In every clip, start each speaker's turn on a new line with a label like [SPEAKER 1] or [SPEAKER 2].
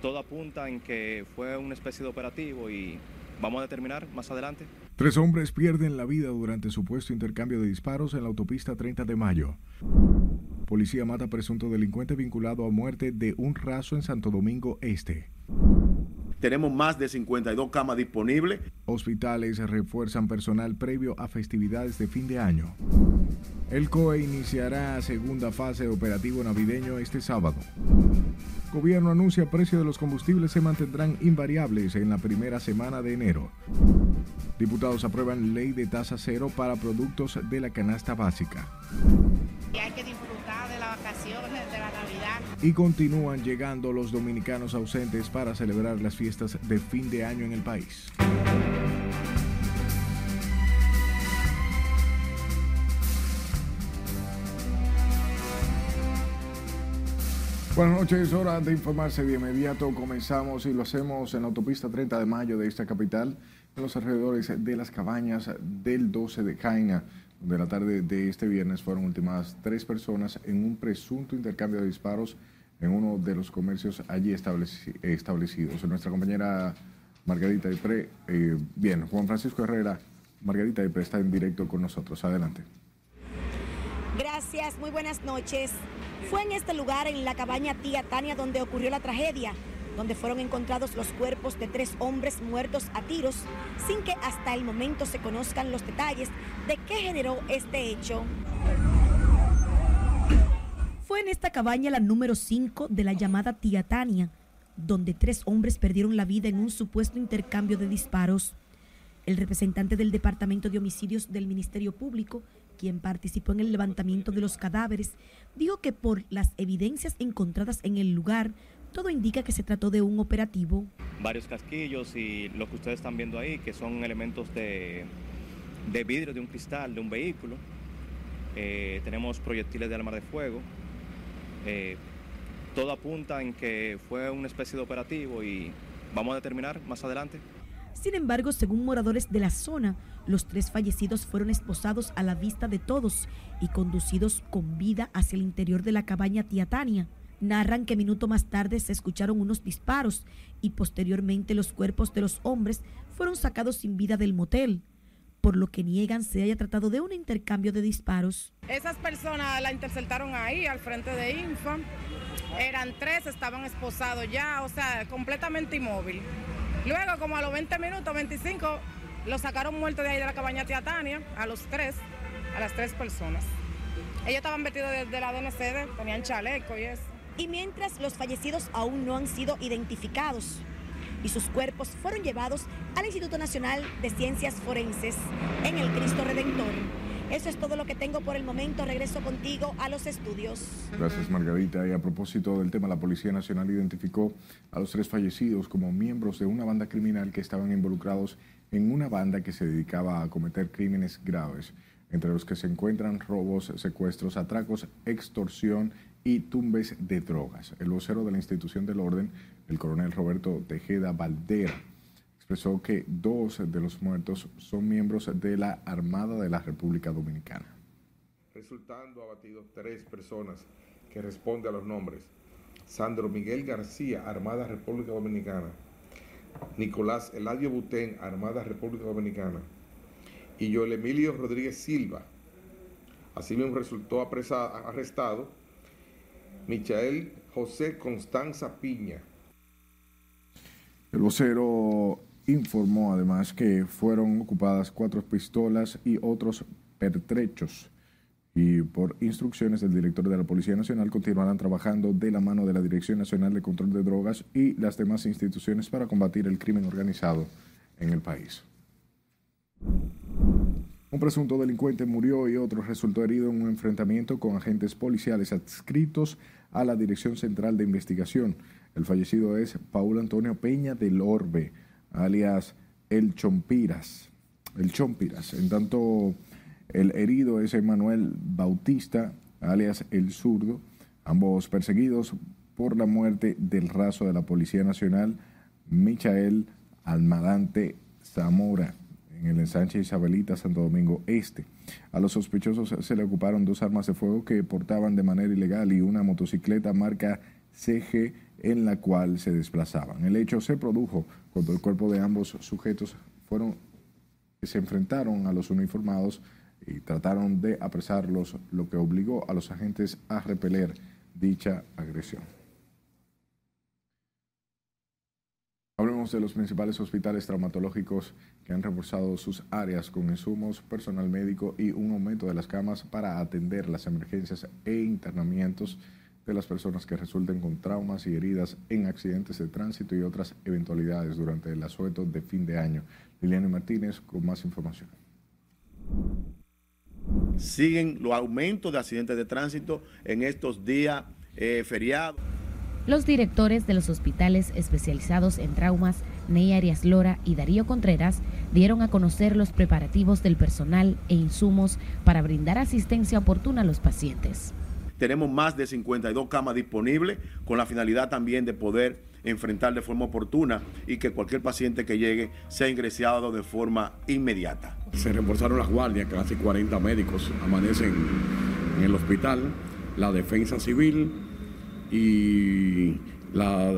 [SPEAKER 1] todo apunta en que fue una especie de operativo y vamos a determinar más adelante.
[SPEAKER 2] Tres hombres pierden la vida durante supuesto intercambio de disparos en la autopista 30 de mayo. Policía mata presunto delincuente vinculado a muerte de un raso en Santo Domingo Este.
[SPEAKER 3] Tenemos más de 52 camas disponibles.
[SPEAKER 2] Hospitales refuerzan personal previo a festividades de fin de año. El COE iniciará segunda fase de operativo navideño este sábado. Gobierno anuncia precio de los combustibles se mantendrán invariables en la primera semana de enero. Diputados aprueban ley de tasa cero para productos de la canasta básica.
[SPEAKER 4] Y hay que disfrutar de las vacaciones, de la Navidad.
[SPEAKER 2] Y continúan llegando los dominicanos ausentes para celebrar las fiestas de fin de año en el país. Buenas noches, hora de informarse de inmediato. Comenzamos y lo hacemos en la autopista 30 de mayo de esta capital, en los alrededores de las cabañas del 12 de Jaina, de la tarde de este viernes fueron ultimadas tres personas en un presunto intercambio de disparos en uno de los comercios allí establecidos. Nuestra compañera Margarita Ypre, eh, bien, Juan Francisco Herrera, Margarita Ypre está en directo con nosotros. Adelante.
[SPEAKER 5] Gracias, muy buenas noches. Fue en este lugar, en la cabaña Tía Tania, donde ocurrió la tragedia donde fueron encontrados los cuerpos de tres hombres muertos a tiros, sin que hasta el momento se conozcan los detalles de qué generó este hecho. Fue en esta cabaña la número 5 de la llamada Tía Tania, donde tres hombres perdieron la vida en un supuesto intercambio de disparos. El representante del Departamento de Homicidios del Ministerio Público, quien participó en el levantamiento de los cadáveres, dijo que por las evidencias encontradas en el lugar, todo indica que se trató de un operativo.
[SPEAKER 1] Varios casquillos y lo que ustedes están viendo ahí, que son elementos de, vidrio, de un cristal, de un vehículo. Eh, tenemos proyectiles de arma de fuego. Eh, todo apunta en que fue una especie de operativo y vamos a determinar más adelante.
[SPEAKER 5] Sin embargo, según moradores de la zona, los tres fallecidos fueron esposados a la vista de todos y conducidos con vida hacia el interior de la cabaña Tiatania. Narran que minuto más tarde se escucharon unos disparos y posteriormente los cuerpos de los hombres fueron sacados sin vida del motel, por lo que niegan se haya tratado de un intercambio de disparos.
[SPEAKER 6] Esas personas la interceptaron ahí, al frente de Infa. Eran tres, estaban esposados ya, o sea, completamente inmóvil. Luego, como a los 20 minutos, 25, lo sacaron muerto de ahí de la cabaña Tiatania, a los tres, a las tres personas. Ellos estaban vestidos de, la DNCD, tenían chaleco y eso
[SPEAKER 5] y mientras los fallecidos aún no han sido identificados y sus cuerpos fueron llevados al Instituto Nacional de Ciencias Forenses en el Cristo Redentor. Eso es todo lo que tengo por el momento. Regreso contigo a los estudios.
[SPEAKER 2] Gracias, Margarita. Y a propósito del tema, la Policía Nacional identificó a los tres fallecidos como miembros de una banda criminal que estaban involucrados en una banda que se dedicaba a cometer crímenes graves, entre los que se encuentran robos, secuestros, atracos, extorsión y tumbes de drogas. El vocero de la institución del orden, el coronel Roberto Tejeda Valdera, expresó que dos de los muertos son miembros de la Armada de la República Dominicana.
[SPEAKER 7] Resultando abatidos tres personas que responden a los nombres. Sandro Miguel García, Armada República Dominicana. Nicolás Eladio Butén, Armada República Dominicana. Y Joel Emilio Rodríguez Silva. Asimismo resultó arrestado Michael José Constanza Piña.
[SPEAKER 2] El vocero informó además que fueron ocupadas cuatro pistolas y otros pertrechos y por instrucciones del director de la Policía Nacional continuarán trabajando de la mano de la Dirección Nacional de Control de Drogas y las demás instituciones para combatir el crimen organizado en el país. Un presunto delincuente murió y otro resultó herido en un enfrentamiento con agentes policiales adscritos a la Dirección Central de Investigación. El fallecido es Paul Antonio Peña del Orbe, alias El Chompiras. El Chompiras. En tanto, el herido es Emanuel Bautista, alias El Zurdo, ambos perseguidos por la muerte del raso de la Policía Nacional, Michael Almadante Zamora en el ensanche Isabelita, Santo Domingo Este. A los sospechosos se le ocuparon dos armas de fuego que portaban de manera ilegal y una motocicleta marca CG en la cual se desplazaban. El hecho se produjo cuando el cuerpo de ambos sujetos fueron se enfrentaron a los uniformados y trataron de apresarlos, lo que obligó a los agentes a repeler dicha agresión. Hablemos de los principales hospitales traumatológicos que han reforzado sus áreas con insumos, personal médico y un aumento de las camas para atender las emergencias e internamientos de las personas que resulten con traumas y heridas en accidentes de tránsito y otras eventualidades durante el asueto de fin de año. Liliana Martínez con más información.
[SPEAKER 3] Siguen los aumentos de accidentes de tránsito en estos días eh, feriados.
[SPEAKER 8] Los directores de los hospitales especializados en traumas, Ney Arias Lora y Darío Contreras, dieron a conocer los preparativos del personal e insumos para brindar asistencia oportuna a los pacientes.
[SPEAKER 3] Tenemos más de 52 camas disponibles con la finalidad también de poder enfrentar de forma oportuna y que cualquier paciente que llegue sea ingresado de forma inmediata.
[SPEAKER 9] Se reforzaron las guardias, casi 40 médicos amanecen en el hospital, la defensa civil y la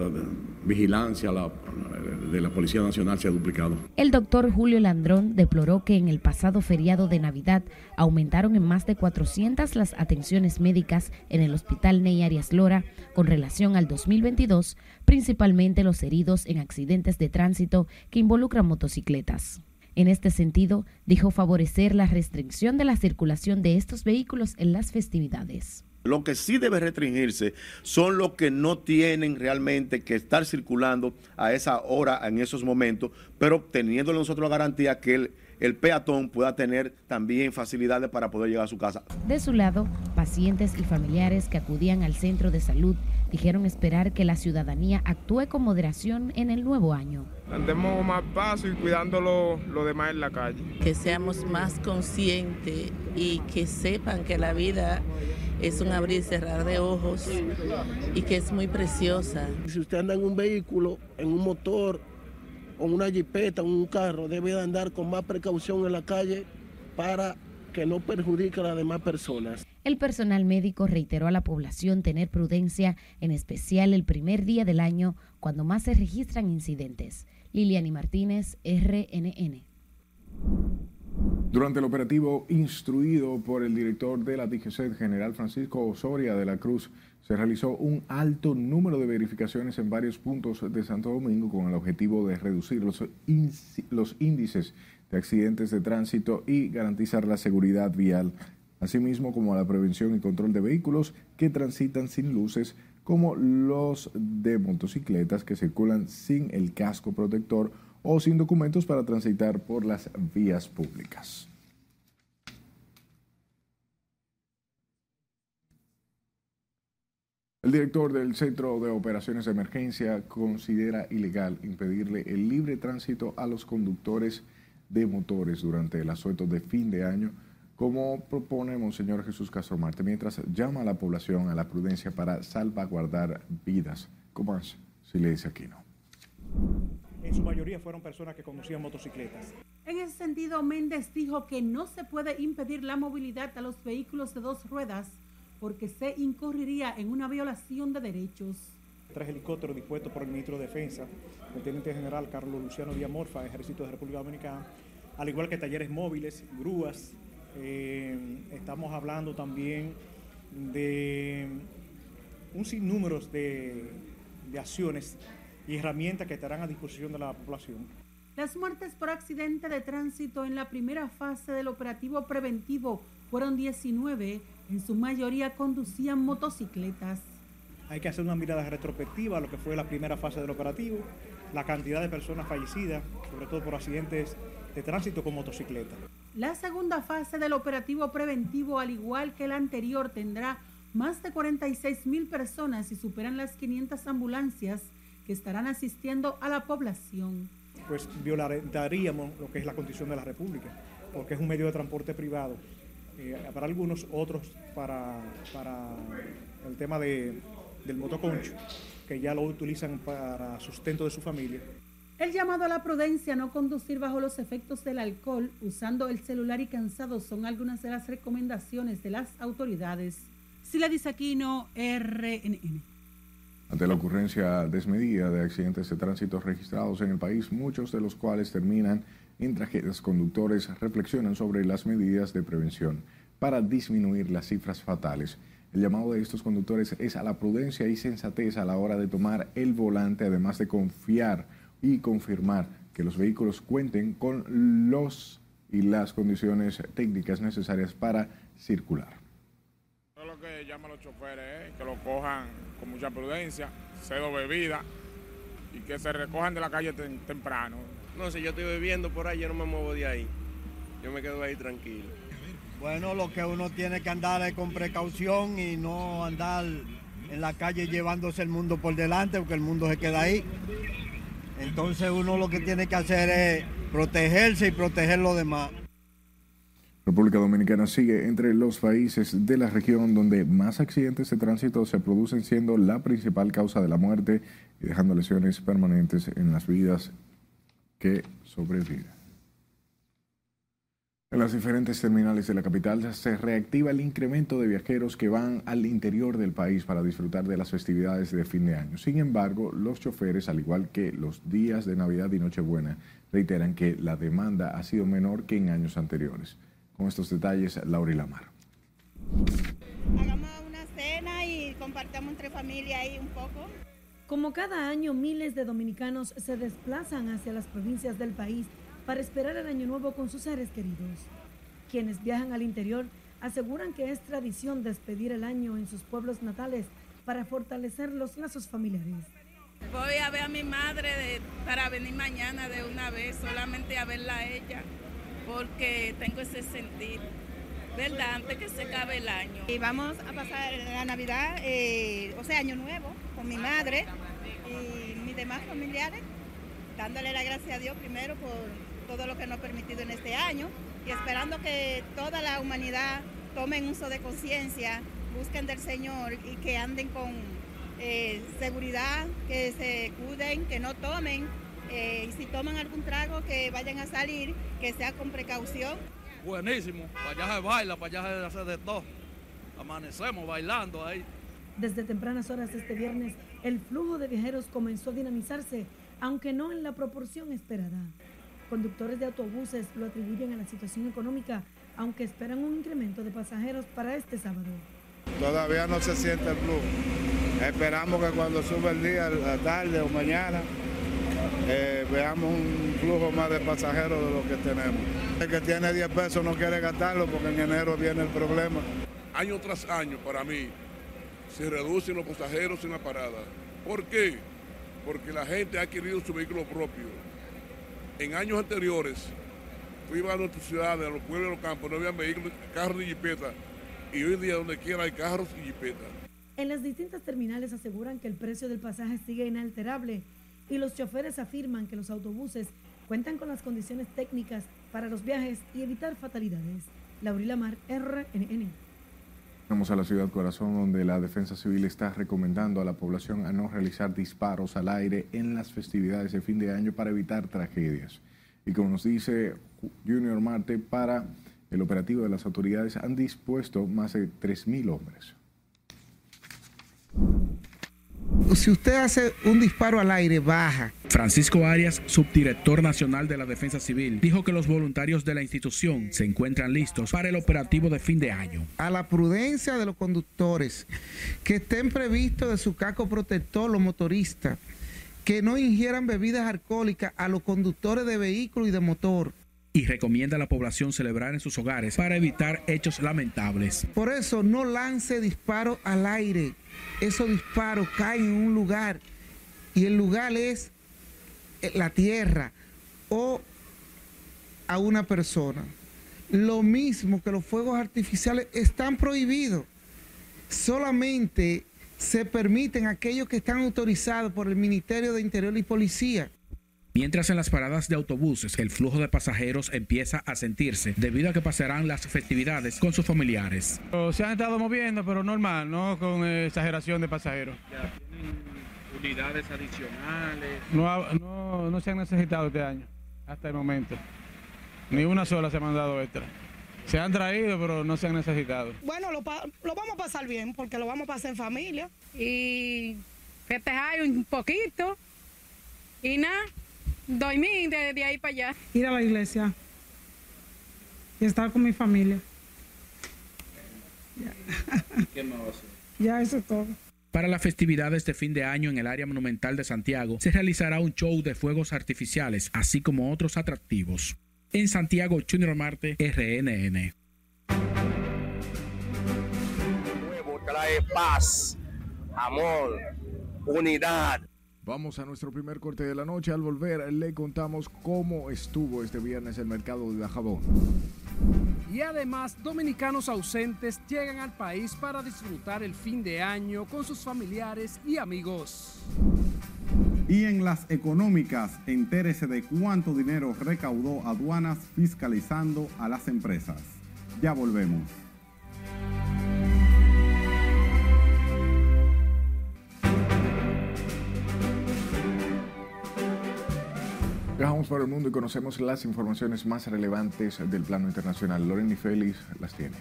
[SPEAKER 9] vigilancia de la Policía Nacional se ha duplicado.
[SPEAKER 8] El doctor Julio Landrón deploró que en el pasado feriado de Navidad aumentaron en más de 400 las atenciones médicas en el Hospital Ney Arias Lora con relación al 2022, principalmente los heridos en accidentes de tránsito que involucran motocicletas. En este sentido, dijo favorecer la restricción de la circulación de estos vehículos en las festividades.
[SPEAKER 3] Lo que sí debe restringirse son los que no tienen realmente que estar circulando a esa hora, en esos momentos, pero teniendo nosotros la garantía que el, el peatón pueda tener también facilidades para poder llegar a su casa.
[SPEAKER 8] De su lado, pacientes y familiares que acudían al centro de salud dijeron esperar que la ciudadanía actúe con moderación en el nuevo año.
[SPEAKER 10] Andemos más paso y cuidando lo, lo demás en la calle.
[SPEAKER 11] Que seamos más conscientes y que sepan que la vida es un abrir y cerrar de ojos y que es muy preciosa.
[SPEAKER 12] Si usted anda en un vehículo, en un motor o una jipeta, un carro, debe andar con más precaución en la calle para que no perjudique a las demás personas.
[SPEAKER 8] El personal médico reiteró a la población tener prudencia, en especial el primer día del año, cuando más se registran incidentes. Liliani Martínez, RNN.
[SPEAKER 2] Durante el operativo instruido por el director de la DGC, general Francisco Osoria de la Cruz, se realizó un alto número de verificaciones en varios puntos de Santo Domingo con el objetivo de reducir los, los índices de accidentes de tránsito y garantizar la seguridad vial, asimismo como la prevención y control de vehículos que transitan sin luces, como los de motocicletas que circulan sin el casco protector o sin documentos para transitar por las vías públicas. El director del Centro de Operaciones de Emergencia considera ilegal impedirle el libre tránsito a los conductores de motores durante el asueto de fin de año, como propone Monseñor Jesús Castro Marte, mientras llama a la población a la prudencia para salvaguardar vidas. ¿Cómo es? Si le dice aquí no
[SPEAKER 1] en su mayoría fueron personas que conducían motocicletas.
[SPEAKER 13] En ese sentido, Méndez dijo que no se puede impedir la movilidad a los vehículos de dos ruedas porque se incurriría en una violación de derechos.
[SPEAKER 1] Tres helicópteros dispuestos por el ministro de Defensa, el teniente general Carlos Luciano Díaz Ejército de República Dominicana, al igual que talleres móviles, grúas. Eh, estamos hablando también de un sinnúmero de, de acciones y herramientas que estarán a disposición de la población.
[SPEAKER 13] Las muertes por accidente de tránsito en la primera fase del operativo preventivo fueron 19, en su mayoría conducían motocicletas.
[SPEAKER 1] Hay que hacer una mirada retrospectiva a lo que fue la primera fase del operativo, la cantidad de personas fallecidas, sobre todo por accidentes de tránsito con motocicleta.
[SPEAKER 13] La segunda fase del operativo preventivo, al igual que la anterior, tendrá más de 46 mil personas y superan las 500 ambulancias que estarán asistiendo a la población.
[SPEAKER 1] Pues violaríamos lo que es la condición de la República, porque es un medio de transporte privado. Eh, para algunos, otros para, para el tema de, del motoconcho, que ya lo utilizan para sustento de su familia.
[SPEAKER 13] El llamado a la prudencia, no conducir bajo los efectos del alcohol, usando el celular y cansado, son algunas de las recomendaciones de las autoridades. Sila Aquino, RNN.
[SPEAKER 2] Ante la ocurrencia desmedida de accidentes de tránsito registrados en el país, muchos de los cuales terminan en tragedias, conductores reflexionan sobre las medidas de prevención para disminuir las cifras fatales. El llamado de estos conductores es a la prudencia y sensatez a la hora de tomar el volante, además de confiar y confirmar que los vehículos cuenten con los y las condiciones técnicas necesarias para circular.
[SPEAKER 10] Es que llaman los choferes, ¿eh? que lo cojan con mucha prudencia, cedo bebida y que se recojan de la calle tem- temprano.
[SPEAKER 14] No, si yo estoy bebiendo por ahí, yo no me muevo de ahí. Yo me quedo ahí tranquilo.
[SPEAKER 15] Bueno, lo que uno tiene que andar es con precaución y no andar en la calle llevándose el mundo por delante, porque el mundo se queda ahí. Entonces uno lo que tiene que hacer es protegerse y proteger los demás.
[SPEAKER 2] República Dominicana sigue entre los países de la región donde más accidentes de tránsito se producen, siendo la principal causa de la muerte y dejando lesiones permanentes en las vidas que sobreviven. En las diferentes terminales de la capital se reactiva el incremento de viajeros que van al interior del país para disfrutar de las festividades de fin de año. Sin embargo, los choferes, al igual que los días de Navidad y Nochebuena, reiteran que la demanda ha sido menor que en años anteriores. Con estos detalles, Laura Lamar.
[SPEAKER 4] Hagamos una cena y compartamos entre familia ahí un poco.
[SPEAKER 16] Como cada año, miles de dominicanos se desplazan hacia las provincias del país para esperar el año nuevo con sus seres queridos. Quienes viajan al interior aseguran que es tradición despedir el año en sus pueblos natales para fortalecer los lazos familiares.
[SPEAKER 11] Voy a ver a mi madre de- para venir mañana de una vez, solamente a verla a ella, porque tengo ese sentir, ¿verdad? Antes que se acabe el año.
[SPEAKER 4] Y vamos a pasar la Navidad, eh, o sea, Año Nuevo, con mi madre y mis demás familiares, dándole la gracia a Dios primero por todo lo que nos ha permitido en este año y esperando que toda la humanidad tomen uso de conciencia, busquen del Señor y que anden con eh, seguridad, que se cuiden, que no tomen, eh, y si toman algún trago, que vayan a salir, que sea con precaución.
[SPEAKER 17] Buenísimo, para allá se baila, para allá se hace de todo. Amanecemos bailando ahí.
[SPEAKER 16] Desde tempranas horas este viernes, el flujo de viajeros comenzó a dinamizarse, aunque no en la proporción esperada. Conductores de autobuses lo atribuyen a la situación económica, aunque esperan un incremento de pasajeros para este sábado.
[SPEAKER 18] Todavía no se siente el flujo. Esperamos que cuando suba el día, la tarde o mañana, eh, veamos un flujo más de pasajeros de lo que tenemos. El que tiene 10 pesos no quiere gastarlo porque en enero viene el problema.
[SPEAKER 19] año tras año, para mí, se reducen los pasajeros en la parada. ¿Por qué? Porque la gente ha adquirido su vehículo propio. En años anteriores, tú ibas a nuestras ciudades, a los pueblos de los campos, no había vehículos, carros ni jipetas. Y hoy día, donde quiera, hay carros y jipetas.
[SPEAKER 16] En las distintas terminales aseguran que el precio del pasaje sigue inalterable y los choferes afirman que los autobuses cuentan con las condiciones técnicas para los viajes y evitar fatalidades. Laurila Mar, RNN.
[SPEAKER 2] Vamos a la ciudad corazón, donde la Defensa Civil está recomendando a la población a no realizar disparos al aire en las festividades de fin de año para evitar tragedias. Y como nos dice Junior Marte, para el operativo de las autoridades han dispuesto más de 3.000 hombres.
[SPEAKER 3] Si usted hace un disparo al aire, baja.
[SPEAKER 20] Francisco Arias, subdirector nacional de la Defensa Civil, dijo que los voluntarios de la institución se encuentran listos para el operativo de fin de año.
[SPEAKER 3] A la prudencia de los conductores, que estén previstos de su casco protector los motoristas, que no ingieran bebidas alcohólicas a los conductores de vehículos y de motor.
[SPEAKER 20] Y recomienda a la población celebrar en sus hogares para evitar hechos lamentables.
[SPEAKER 3] Por eso no lance disparos al aire. Esos disparos caen en un lugar y el lugar es eh, la tierra o a una persona. Lo mismo que los fuegos artificiales están prohibidos. Solamente se permiten aquellos que están autorizados por el Ministerio de Interior y Policía.
[SPEAKER 20] Mientras en las paradas de autobuses el flujo de pasajeros empieza a sentirse debido a que pasarán las festividades con sus familiares.
[SPEAKER 21] Se han estado moviendo, pero normal, no con exageración de pasajeros.
[SPEAKER 17] Unidades adicionales.
[SPEAKER 21] No, no, no se han necesitado este año, hasta el momento. Ni una sola se ha mandado extra. Se han traído, pero no se han necesitado.
[SPEAKER 6] Bueno, lo, lo vamos a pasar bien porque lo vamos a pasar en familia y
[SPEAKER 22] Festejar un poquito y nada, dormir de, de ahí para allá.
[SPEAKER 23] Ir a la iglesia y estar con mi familia.
[SPEAKER 20] ¿Qué más va a hacer?
[SPEAKER 23] Ya eso es todo.
[SPEAKER 20] Para las festividades de fin de año en el área monumental de Santiago se realizará un show de fuegos artificiales, así como otros atractivos. En Santiago, Junior Marte, RNN.
[SPEAKER 24] nuevo trae paz, amor, unidad.
[SPEAKER 2] Vamos a nuestro primer corte de la noche. Al volver le contamos cómo estuvo este viernes el mercado de Dajabón.
[SPEAKER 25] Y además, dominicanos ausentes llegan al país para disfrutar el fin de año con sus familiares y amigos.
[SPEAKER 26] Y en las económicas, entérese de cuánto dinero recaudó aduanas fiscalizando a las empresas. Ya volvemos.
[SPEAKER 2] Viajamos por el mundo y conocemos las informaciones más relevantes del plano internacional. Loreni Félix las tiene.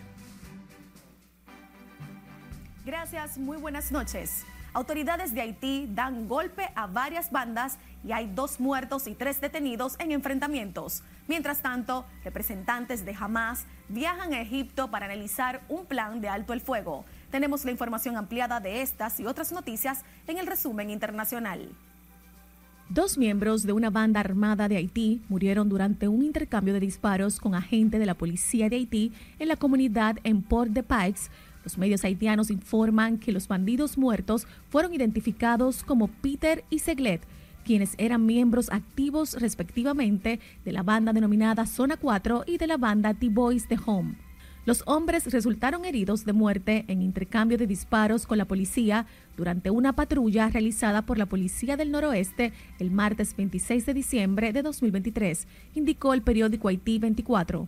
[SPEAKER 27] Gracias, muy buenas noches. Autoridades de Haití dan golpe a varias bandas y hay dos muertos y tres detenidos en enfrentamientos. Mientras tanto, representantes de Hamas viajan a Egipto para analizar un plan de alto el fuego. Tenemos la información ampliada de estas y otras noticias en el resumen internacional.
[SPEAKER 28] Dos miembros de una banda armada de Haití murieron durante un intercambio de disparos con agentes de la policía de Haití en la comunidad en Port-de-Paix. Los medios haitianos informan que los bandidos muertos fueron identificados como Peter y Seglet, quienes eran miembros activos respectivamente de la banda denominada Zona 4 y de la banda T-Boys de Home. Los hombres resultaron heridos de muerte en intercambio de disparos con la policía durante una patrulla realizada por la Policía del Noroeste el martes 26 de diciembre de 2023, indicó el periódico Haití 24.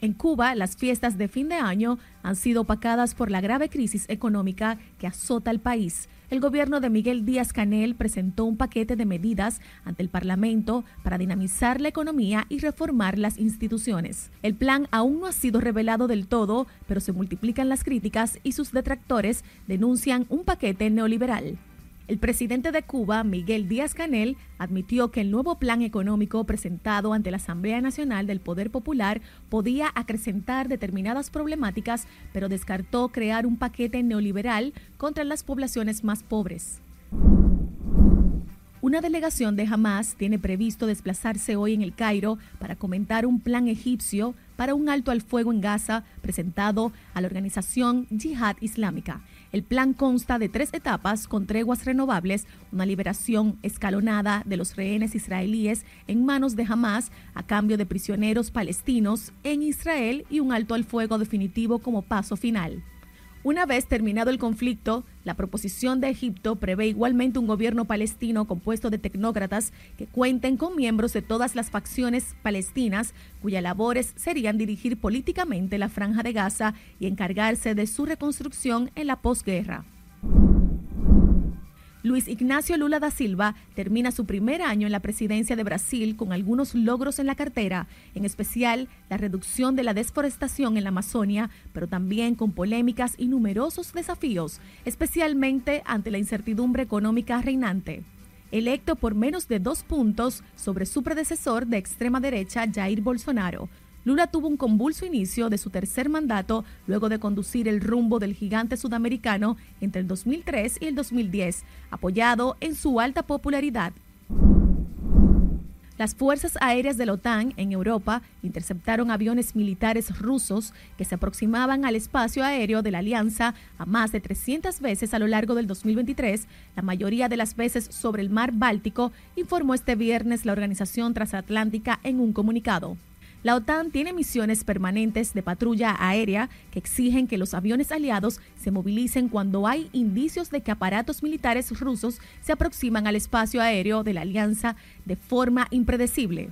[SPEAKER 28] En Cuba, las fiestas de fin de año han sido opacadas por la grave crisis económica que azota el país. El gobierno de Miguel Díaz Canel presentó un paquete de medidas ante el Parlamento para dinamizar la economía y reformar las instituciones. El plan aún no ha sido revelado del todo, pero se multiplican las críticas y sus detractores denuncian un paquete neoliberal. El presidente de Cuba, Miguel Díaz Canel, admitió que el nuevo plan económico presentado ante la Asamblea Nacional del Poder Popular podía acrecentar determinadas problemáticas, pero descartó crear un paquete neoliberal contra las poblaciones más pobres. Una delegación de Hamas tiene previsto desplazarse hoy en el Cairo para comentar un plan egipcio para un alto al fuego en Gaza presentado a la organización Yihad Islámica. El plan consta de tres etapas con treguas renovables, una liberación escalonada de los rehenes israelíes en manos de Hamas a cambio de prisioneros palestinos en Israel y un alto al fuego definitivo como paso final. Una vez terminado el conflicto, la proposición de Egipto prevé igualmente un gobierno palestino compuesto de tecnócratas que cuenten con miembros de todas las facciones palestinas, cuyas labores serían dirigir políticamente la franja de Gaza y encargarse de su reconstrucción en la posguerra. Luis Ignacio Lula da Silva termina su primer año en la presidencia de Brasil con algunos logros en la cartera, en especial la reducción de la desforestación en la Amazonia, pero también con polémicas y numerosos desafíos, especialmente ante la incertidumbre económica reinante. Electo por menos de dos puntos sobre su predecesor de extrema derecha, Jair Bolsonaro, Lula tuvo un convulso inicio de su tercer mandato luego de conducir el rumbo del gigante sudamericano entre el 2003 y el 2010, apoyado en su alta popularidad. Las fuerzas aéreas de la OTAN en Europa interceptaron aviones militares rusos que se aproximaban al espacio aéreo de la alianza a más de 300 veces a lo largo del 2023, la mayoría de las veces sobre el mar Báltico, informó este viernes la Organización Transatlántica en un comunicado. La OTAN tiene misiones permanentes de patrulla aérea que exigen que los aviones aliados se movilicen cuando hay indicios de que aparatos militares rusos se aproximan al espacio aéreo de la alianza de forma impredecible.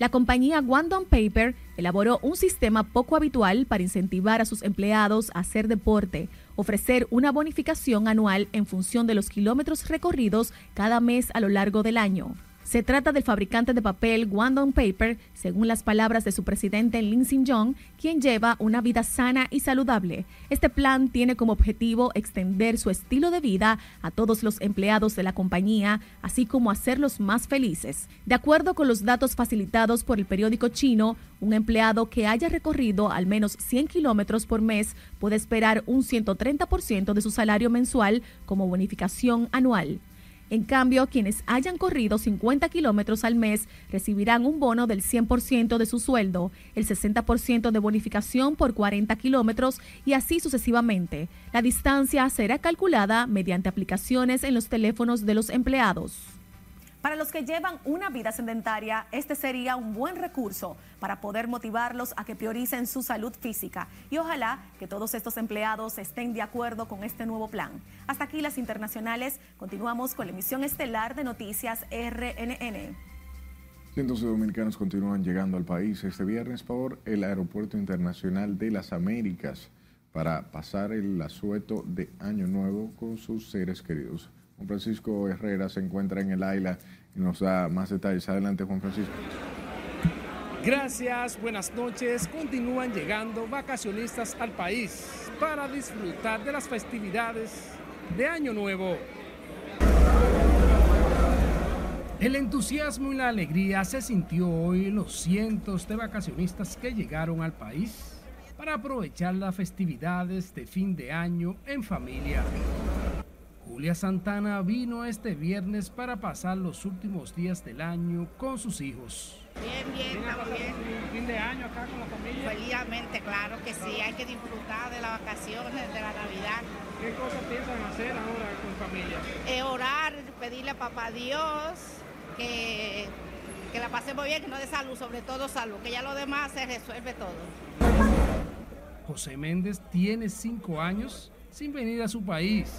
[SPEAKER 28] La compañía Guangdong Paper elaboró un sistema poco habitual para incentivar a sus empleados a hacer deporte, ofrecer una bonificación anual en función de los kilómetros recorridos cada mes a lo largo del año. Se trata del fabricante de papel Guangdong Paper, según las palabras de su presidente Lin Xinjong, quien lleva una vida sana y saludable. Este plan tiene como objetivo extender su estilo de vida a todos los empleados de la compañía, así como hacerlos más felices. De acuerdo con los datos facilitados por el periódico chino, un empleado que haya recorrido al menos 100 kilómetros por mes puede esperar un 130% de su salario mensual como bonificación anual. En cambio, quienes hayan corrido 50 kilómetros al mes recibirán un bono del 100% de su sueldo, el 60% de bonificación por 40 kilómetros y así sucesivamente. La distancia será calculada mediante aplicaciones en los teléfonos de los empleados. Para los que llevan una vida sedentaria, este sería un buen recurso para poder motivarlos a que prioricen su salud física. Y ojalá que todos estos empleados estén de acuerdo con este nuevo plan. Hasta aquí las internacionales. Continuamos con la emisión estelar de Noticias RNN.
[SPEAKER 2] Cientos de dominicanos continúan llegando al país este viernes por el Aeropuerto Internacional de las Américas para pasar el asueto de Año Nuevo con sus seres queridos. Francisco Herrera se encuentra en el AILA y nos da más detalles. Adelante, Juan Francisco.
[SPEAKER 29] Gracias, buenas noches. Continúan llegando vacacionistas al país para disfrutar de las festividades de Año Nuevo. El entusiasmo y la alegría se sintió hoy los cientos de vacacionistas que llegaron al país para aprovechar las festividades de fin de año en familia. Julia Santana vino este viernes para pasar los últimos días del año con sus hijos.
[SPEAKER 4] Bien, bien, estamos bien.
[SPEAKER 29] fin de año acá con la familia?
[SPEAKER 4] Felizmente, claro que sí. Hay que disfrutar de las vacaciones, de la Navidad.
[SPEAKER 29] ¿Qué cosas piensan hacer ahora con familia?
[SPEAKER 4] Eh, orar, pedirle a papá Dios que, que la pasemos bien, que no de salud, sobre todo salud, que ya lo demás se resuelve todo.
[SPEAKER 29] José Méndez tiene cinco años sin venir a su país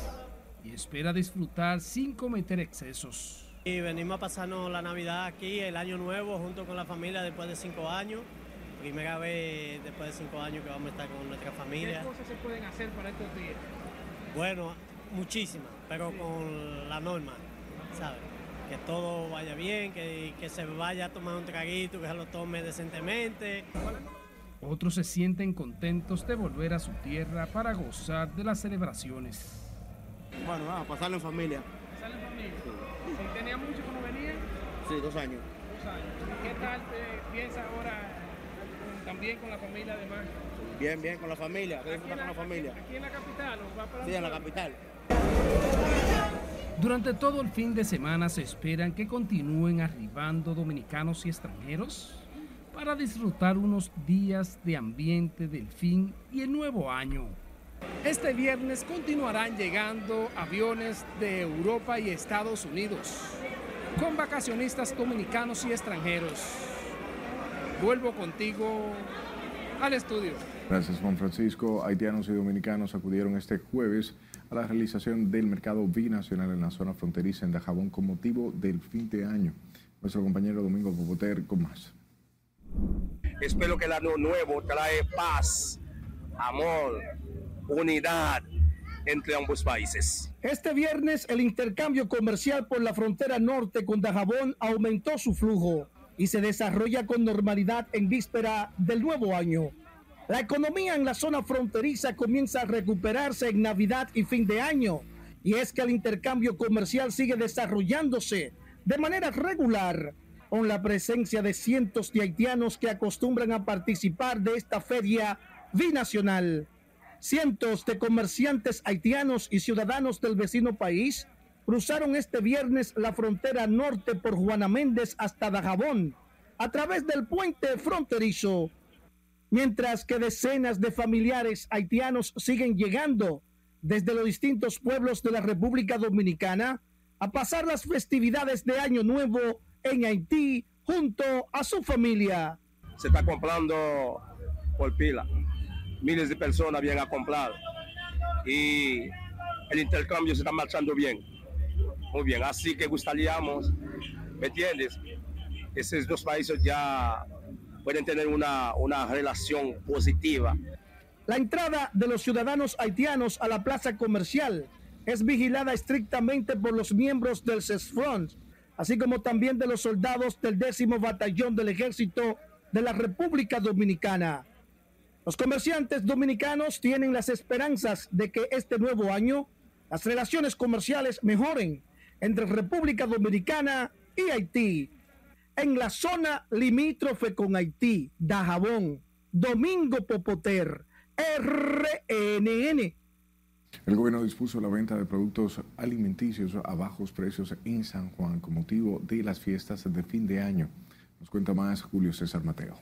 [SPEAKER 29] y espera disfrutar sin cometer excesos.
[SPEAKER 30] Y venimos a pasarnos la Navidad aquí, el Año Nuevo, junto con la familia después de cinco años. Primera vez después de cinco años que vamos a estar con nuestra familia.
[SPEAKER 29] ¿Qué cosas se pueden hacer para estos días?
[SPEAKER 30] Bueno, muchísimas, pero con la norma, ¿sabes? Que todo vaya bien, que, que se vaya a tomar un traguito, que se lo tome decentemente.
[SPEAKER 29] Otros se sienten contentos de volver a su tierra para gozar de las celebraciones.
[SPEAKER 18] Bueno, a pasarlo en familia.
[SPEAKER 29] ¿Pasarlo en familia? Sí. ¿Tenía mucho que no venía?
[SPEAKER 18] Sí, dos años.
[SPEAKER 29] Dos años. ¿Qué tal te piensa ahora también con la familia además?
[SPEAKER 18] Bien, bien, con la familia.
[SPEAKER 29] Aquí,
[SPEAKER 18] con la familia.
[SPEAKER 29] ¿Aquí en la capital o va para
[SPEAKER 18] Sí, en la capital.
[SPEAKER 29] Durante todo el fin de semana se esperan que continúen arribando dominicanos y extranjeros para disfrutar unos días de ambiente del fin y el nuevo año. Este viernes continuarán llegando aviones de Europa y Estados Unidos con vacacionistas dominicanos y extranjeros. Vuelvo contigo al estudio.
[SPEAKER 2] Gracias Juan Francisco. Haitianos y dominicanos acudieron este jueves a la realización del mercado binacional en la zona fronteriza en Dajabón con motivo del fin de año. Nuestro compañero Domingo Popoter con más.
[SPEAKER 24] Espero que el año nuevo trae paz, amor, unidad entre ambos países.
[SPEAKER 29] Este viernes el intercambio comercial por la frontera norte con Dajabón aumentó su flujo y se desarrolla con normalidad en víspera del nuevo año. La economía en la zona fronteriza comienza a recuperarse en Navidad y fin de año y es que el intercambio comercial sigue desarrollándose de manera regular con la presencia de cientos de haitianos que acostumbran a participar de esta feria binacional. Cientos de comerciantes haitianos y ciudadanos del vecino país cruzaron este viernes la frontera norte por Juana Méndez hasta Dajabón a través del puente fronterizo, mientras que decenas de familiares haitianos siguen llegando desde los distintos pueblos de la República Dominicana a pasar las festividades de Año Nuevo en Haití junto a su familia.
[SPEAKER 24] Se está comprando por pila miles de personas vienen a comprar y el intercambio se está marchando bien, muy bien. Así que gustaríamos, ¿me entiendes? Esos dos países ya pueden tener una, una relación positiva.
[SPEAKER 29] La entrada de los ciudadanos haitianos a la plaza comercial es vigilada estrictamente por los miembros del CESFRONT,
[SPEAKER 25] así como también de los soldados del décimo batallón del ejército de la República Dominicana. Los comerciantes dominicanos tienen las esperanzas de que este nuevo año las relaciones comerciales mejoren entre República Dominicana y Haití. En la zona limítrofe con Haití, Dajabón, Domingo Popoter, RNN.
[SPEAKER 2] El gobierno dispuso la venta de productos alimenticios a bajos precios en San Juan con motivo de las fiestas de fin de año. Nos cuenta más Julio César Mateo.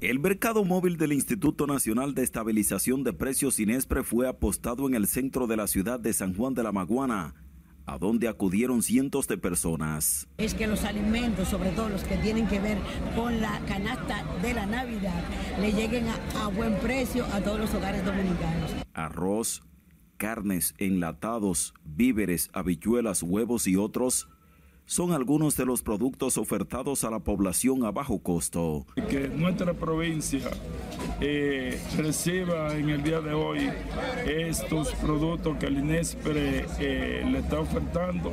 [SPEAKER 31] El mercado móvil del Instituto Nacional de Estabilización de Precios INESPRE fue apostado en el centro de la ciudad de San Juan de la Maguana, a donde acudieron cientos de personas.
[SPEAKER 32] Es que los alimentos, sobre todo los que tienen que ver con la canasta de la Navidad, le lleguen a, a buen precio a todos los hogares dominicanos.
[SPEAKER 31] Arroz, carnes, enlatados, víveres, habichuelas, huevos y otros son algunos de los productos ofertados a la población a bajo costo.
[SPEAKER 33] Que nuestra provincia eh, reciba en el día de hoy estos productos que el INESPRE eh, le está ofertando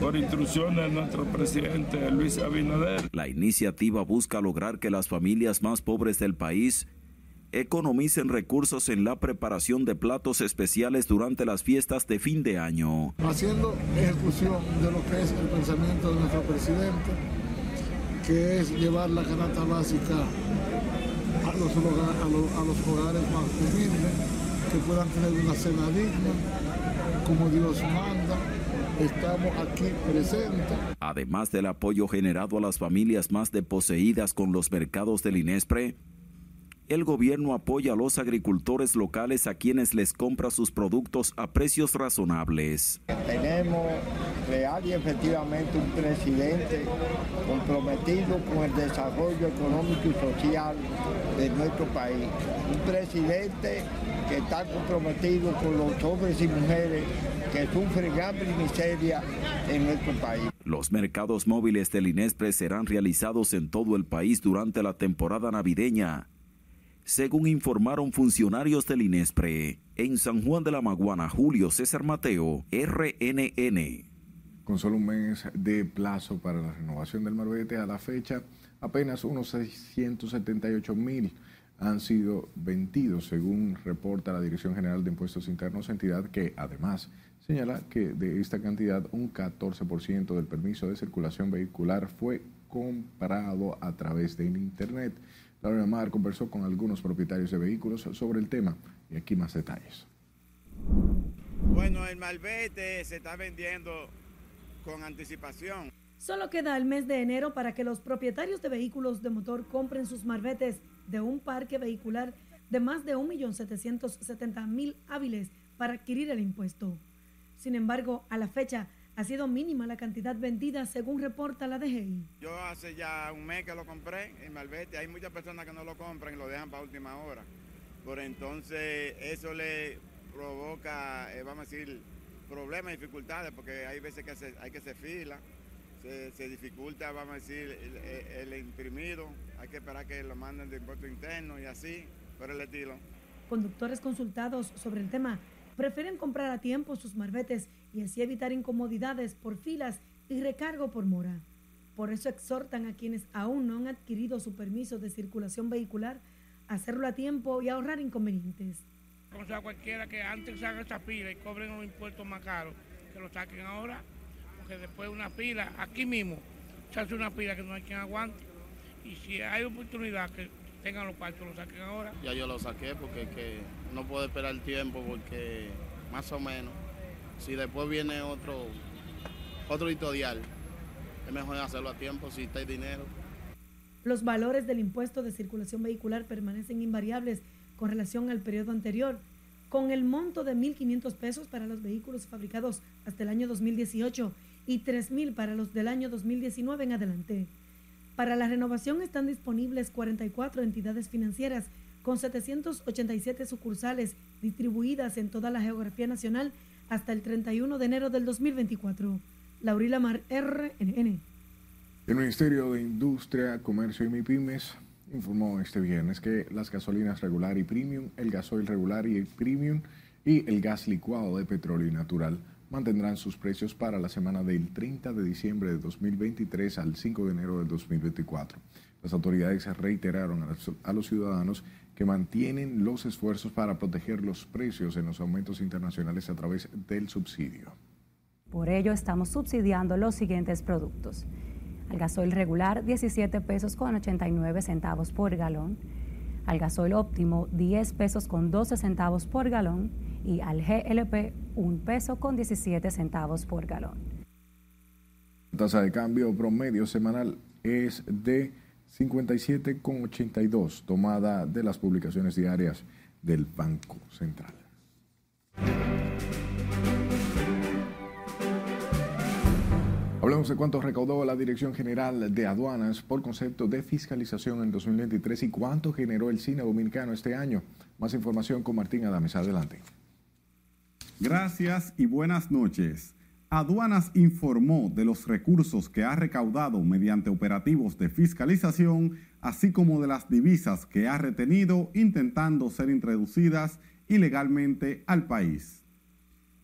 [SPEAKER 33] por instrucciones de nuestro presidente Luis Abinader.
[SPEAKER 31] La iniciativa busca lograr que las familias más pobres del país economicen recursos en la preparación de platos especiales durante las fiestas de fin de año.
[SPEAKER 34] Haciendo ejecución de lo que es el pensamiento de nuestro presidente, que es llevar la canasta básica a los, a los, a los hogares más humildes, que puedan tener una cena digna, como Dios manda. Estamos aquí presentes.
[SPEAKER 31] Además del apoyo generado a las familias más deposeídas con los mercados del INESPRE, el gobierno apoya a los agricultores locales a quienes les compra sus productos a precios razonables.
[SPEAKER 35] Tenemos real y efectivamente un presidente comprometido con el desarrollo económico y social de nuestro país. Un presidente que está comprometido con los hombres y mujeres que sufren hambre y miseria en nuestro país.
[SPEAKER 31] Los mercados móviles del INESPRE serán realizados en todo el país durante la temporada navideña según informaron funcionarios del INESPRE. En San Juan de la Maguana, Julio César Mateo, RNN.
[SPEAKER 2] Con solo un mes de plazo para la renovación del marbete, a la fecha apenas unos 678 mil han sido vendidos, según reporta la Dirección General de Impuestos Internos, entidad que además señala que de esta cantidad un 14% del permiso de circulación vehicular fue comprado a través del Internet. Laura Mar conversó con algunos propietarios de vehículos sobre el tema y aquí más detalles.
[SPEAKER 36] Bueno, el malvete se está vendiendo con anticipación.
[SPEAKER 16] Solo queda el mes de enero para que los propietarios de vehículos de motor compren sus marbetes de un parque vehicular de más de 1.770.000 hábiles para adquirir el impuesto. Sin embargo, a la fecha, ha sido mínima la cantidad vendida según reporta la DGI.
[SPEAKER 36] Yo hace ya un mes que lo compré en Malvete, hay muchas personas que no lo compran y lo dejan para última hora. Por entonces eso le provoca, eh, vamos a decir, problemas, dificultades, porque hay veces que hay que hacer fila, se, dificulta, vamos a decir, el, imprimido, hay que esperar que lo manden de impuesto interno y así, por el estilo.
[SPEAKER 16] Conductores consultados sobre el tema prefieren comprar a tiempo sus marbetes y así evitar incomodidades por filas y recargo por mora. Por eso exhortan a quienes aún no han adquirido su permiso de circulación vehicular a hacerlo a tiempo y ahorrar inconvenientes.
[SPEAKER 37] O sea, cualquiera que antes haga esa pila y cobren los impuestos más caros, que lo saquen ahora, porque después una pila, aquí mismo, se hace una pila que no hay quien aguante. Y si hay oportunidad que tengan los partos, lo saquen ahora.
[SPEAKER 38] Ya yo lo saqué porque que no puedo esperar el tiempo porque más o menos, si después viene otro, otro historial, es mejor hacerlo a tiempo si está el dinero.
[SPEAKER 16] Los valores del impuesto de circulación vehicular permanecen invariables con relación al periodo anterior, con el monto de 1.500 pesos para los vehículos fabricados hasta el año 2018 y 3.000 para los del año 2019 en adelante. Para la renovación están disponibles 44 entidades financieras con 787 sucursales distribuidas en toda la geografía nacional hasta el 31 de enero del 2024. Laurila Mar, RNN.
[SPEAKER 2] El Ministerio de Industria, Comercio y MIPIMES informó este viernes que las gasolinas regular y premium, el gasoil regular y el premium y el gas licuado de petróleo y natural mantendrán sus precios para la semana del 30 de diciembre de 2023 al 5 de enero de 2024. Las autoridades reiteraron a los ciudadanos que mantienen los esfuerzos para proteger los precios en los aumentos internacionales a través del subsidio.
[SPEAKER 39] Por ello, estamos subsidiando los siguientes productos. Al gasoil regular, 17 pesos con 89 centavos por galón. Al gasoil óptimo, 10 pesos con 12 centavos por galón. Y al GLP, 1 peso con 17 centavos por galón.
[SPEAKER 2] La tasa de cambio promedio semanal es de 57,82, tomada de las publicaciones diarias del Banco Central. Hablamos de cuánto recaudó la Dirección General de Aduanas por concepto de fiscalización en 2023 y cuánto generó el cine dominicano este año. Más información con Martín Adames. Adelante.
[SPEAKER 26] Gracias y buenas noches. Aduanas informó de los recursos que ha recaudado mediante operativos de fiscalización, así como de las divisas que ha retenido intentando ser introducidas ilegalmente al país.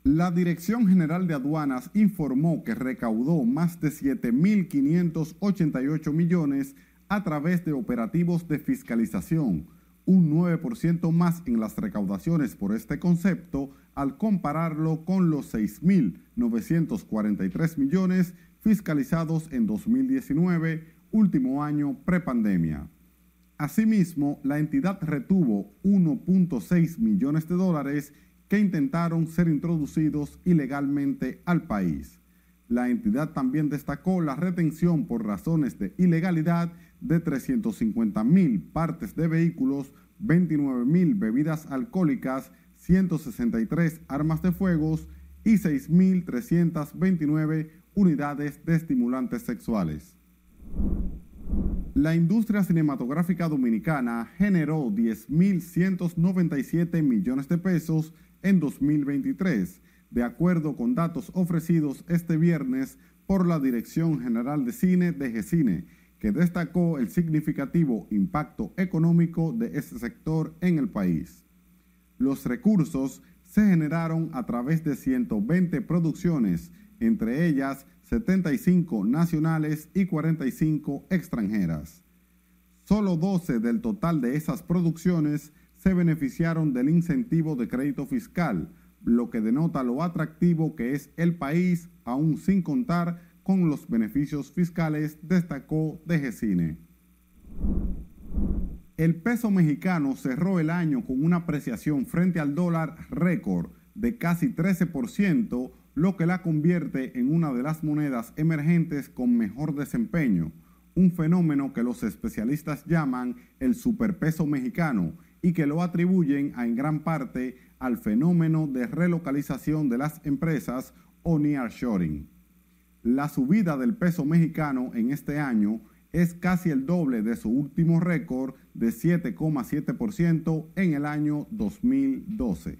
[SPEAKER 26] La Dirección General de Aduanas informó que recaudó más de 7.588 millones a través de operativos de fiscalización, un 9% más en las recaudaciones por este concepto al compararlo con los 6.943 millones fiscalizados en 2019, último año prepandemia. Asimismo, la entidad retuvo 1.6 millones de dólares que intentaron ser introducidos ilegalmente al país. La entidad también destacó la retención por razones de ilegalidad de 350 mil partes de vehículos, 29 mil bebidas alcohólicas, 163 armas de fuego y 6.329 unidades de estimulantes sexuales. La industria cinematográfica dominicana generó 10.197 millones de pesos en 2023, de acuerdo con datos ofrecidos este viernes por la Dirección General de Cine de GECINE, que destacó el significativo impacto económico de este sector en el país. Los recursos se generaron a través de 120 producciones, entre ellas 75 nacionales y 45 extranjeras. Solo 12 del total de esas producciones se beneficiaron del incentivo de crédito fiscal, lo que denota lo atractivo que es el país, aún sin contar con los beneficios fiscales, destacó DGCINE. El peso mexicano cerró el año con una apreciación frente al dólar récord de casi 13%, lo que la convierte en una de las monedas emergentes con mejor desempeño, un fenómeno que los especialistas llaman el superpeso mexicano y que lo atribuyen en gran parte al fenómeno de relocalización de las empresas o nearshoring. La subida del peso mexicano en este año es casi el doble de su último récord de 7,7% en el año 2012.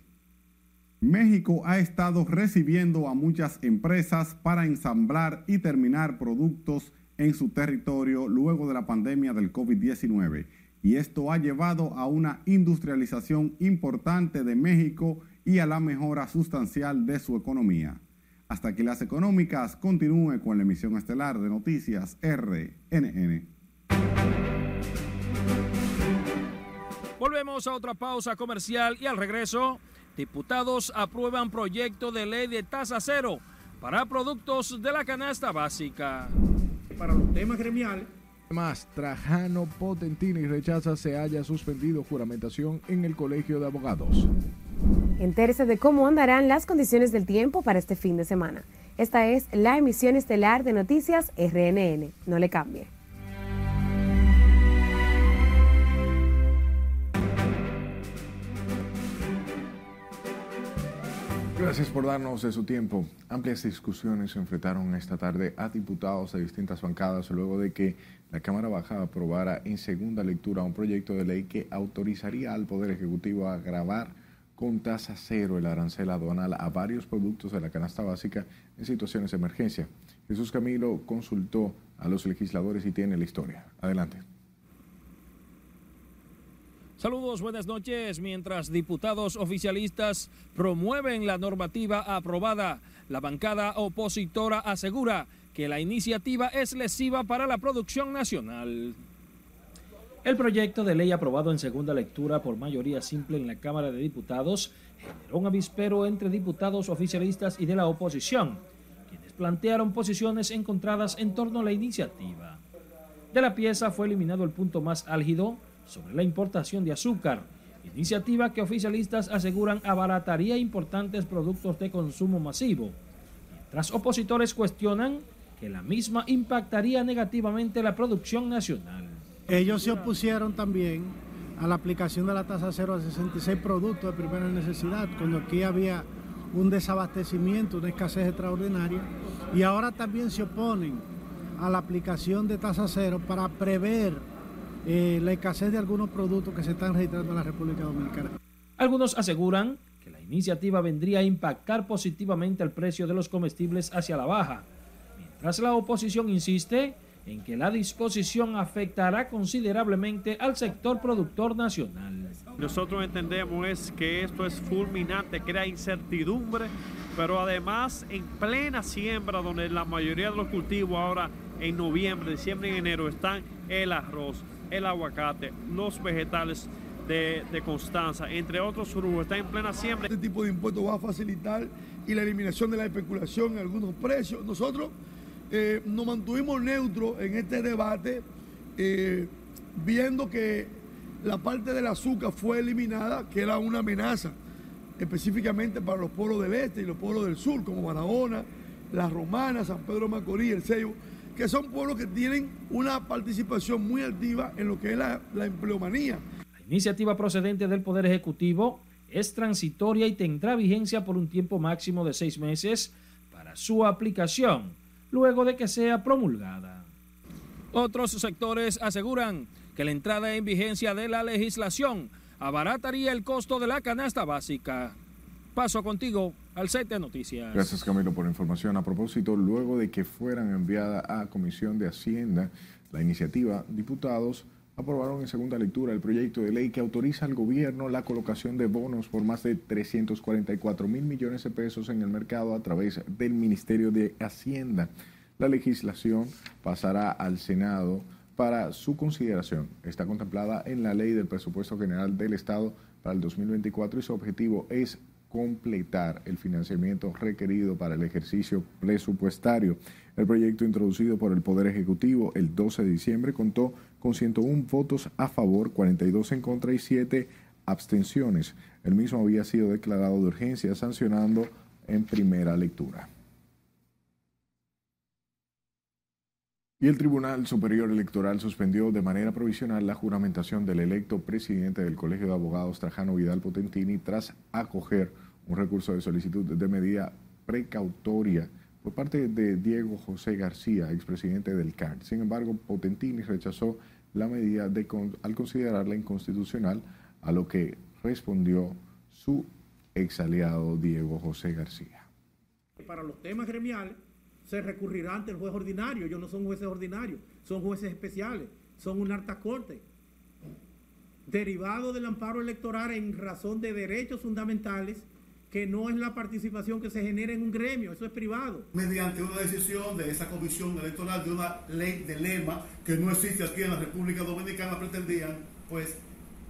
[SPEAKER 26] México ha estado recibiendo a muchas empresas para ensamblar y terminar productos en su territorio luego de la pandemia del COVID-19 y esto ha llevado a una industrialización importante de México y a la mejora sustancial de su economía. Hasta que las económicas continúe con la emisión estelar de noticias RNN.
[SPEAKER 40] Volvemos a otra pausa comercial y al regreso, diputados aprueban proyecto de ley de tasa cero para productos de la canasta básica.
[SPEAKER 41] Para los temas gremiales
[SPEAKER 2] Además, Trajano Potentini rechaza se haya suspendido juramentación en el Colegio de Abogados.
[SPEAKER 42] Entérese de cómo andarán las condiciones del tiempo para este fin de semana. Esta es la emisión estelar de Noticias RNN. No le cambie.
[SPEAKER 2] Gracias por darnos su tiempo. Amplias discusiones se enfrentaron esta tarde a diputados de distintas bancadas luego de que la Cámara Baja aprobara en segunda lectura un proyecto de ley que autorizaría al Poder Ejecutivo a grabar con tasa cero el arancel aduanal a varios productos de la canasta básica en situaciones de emergencia. Jesús Camilo consultó a los legisladores y tiene la historia. Adelante.
[SPEAKER 40] Saludos, buenas noches. Mientras diputados oficialistas promueven la normativa aprobada, la bancada opositora asegura que la iniciativa es lesiva para la producción nacional. El proyecto de ley aprobado en segunda lectura por mayoría simple en la Cámara de Diputados generó un avispero entre diputados oficialistas y de la oposición, quienes plantearon posiciones encontradas en torno a la iniciativa. De la pieza fue eliminado el punto más álgido sobre la importación de azúcar, iniciativa que oficialistas aseguran abarataría importantes productos de consumo masivo, mientras opositores cuestionan que la misma impactaría negativamente la producción nacional.
[SPEAKER 43] Ellos se opusieron también a la aplicación de la tasa cero a 66 productos de primera necesidad, cuando aquí había un desabastecimiento, una escasez extraordinaria, y ahora también se oponen a la aplicación de tasa cero para prever eh, la escasez de algunos productos que se están registrando en la República Dominicana.
[SPEAKER 40] Algunos aseguran que la iniciativa vendría a impactar positivamente el precio de los comestibles hacia la baja, mientras la oposición insiste en que la disposición afectará considerablemente al sector productor nacional.
[SPEAKER 44] Nosotros entendemos es que esto es fulminante, crea incertidumbre, pero además en plena siembra, donde la mayoría de los cultivos ahora en noviembre, diciembre y enero están el arroz, el aguacate, los vegetales de, de Constanza, entre otros rubros, están en plena siembra.
[SPEAKER 45] Este tipo de impuesto va a facilitar y la eliminación de la especulación en algunos precios. Nosotros eh, nos mantuvimos neutros en este debate, eh, viendo que la parte del azúcar fue eliminada, que era una amenaza específicamente para los pueblos del este y los pueblos del sur, como Barahona, La Romana, San Pedro Macorís, El Ceibo, que son pueblos que tienen una participación muy activa en lo que es la empleomanía.
[SPEAKER 40] La iniciativa procedente del Poder Ejecutivo es transitoria y tendrá vigencia por un tiempo máximo de seis meses para su aplicación luego de que sea promulgada. Otros sectores aseguran que la entrada en vigencia de la legislación abarataría el costo de la canasta básica. Paso contigo al set de noticias.
[SPEAKER 2] Gracias Camilo por la información. A propósito, luego de que fueran enviada a Comisión de Hacienda la iniciativa, diputados aprobaron en segunda lectura el proyecto de ley que autoriza al gobierno la colocación de bonos por más de 344 mil millones de pesos en el mercado a través del Ministerio de Hacienda. La legislación pasará al Senado para su consideración. Está contemplada en la ley del presupuesto general del Estado para el 2024 y su objetivo es completar el financiamiento requerido para el ejercicio presupuestario. El proyecto introducido por el Poder Ejecutivo el 12 de diciembre contó con 101 votos a favor, 42 en contra y 7 abstenciones. El mismo había sido declarado de urgencia sancionando en primera lectura. Y el Tribunal Superior Electoral suspendió de manera provisional la juramentación del electo presidente del Colegio de Abogados Trajano Vidal Potentini tras acoger un recurso de solicitud de medida precautoria por parte de Diego José García, expresidente del CAR. Sin embargo, Potentini rechazó la medida de, al considerarla inconstitucional, a lo que respondió su ex aliado Diego José García.
[SPEAKER 41] Para los temas gremiales se recurrirá ante el juez ordinario. Ellos no son jueces ordinarios, son jueces especiales, son una alta corte. Derivado del amparo electoral en razón de derechos fundamentales, que no es la participación que se genera en un gremio, eso es privado.
[SPEAKER 46] Mediante una decisión de esa comisión electoral, de una ley de lema que no existe aquí en la República Dominicana, pretendían pues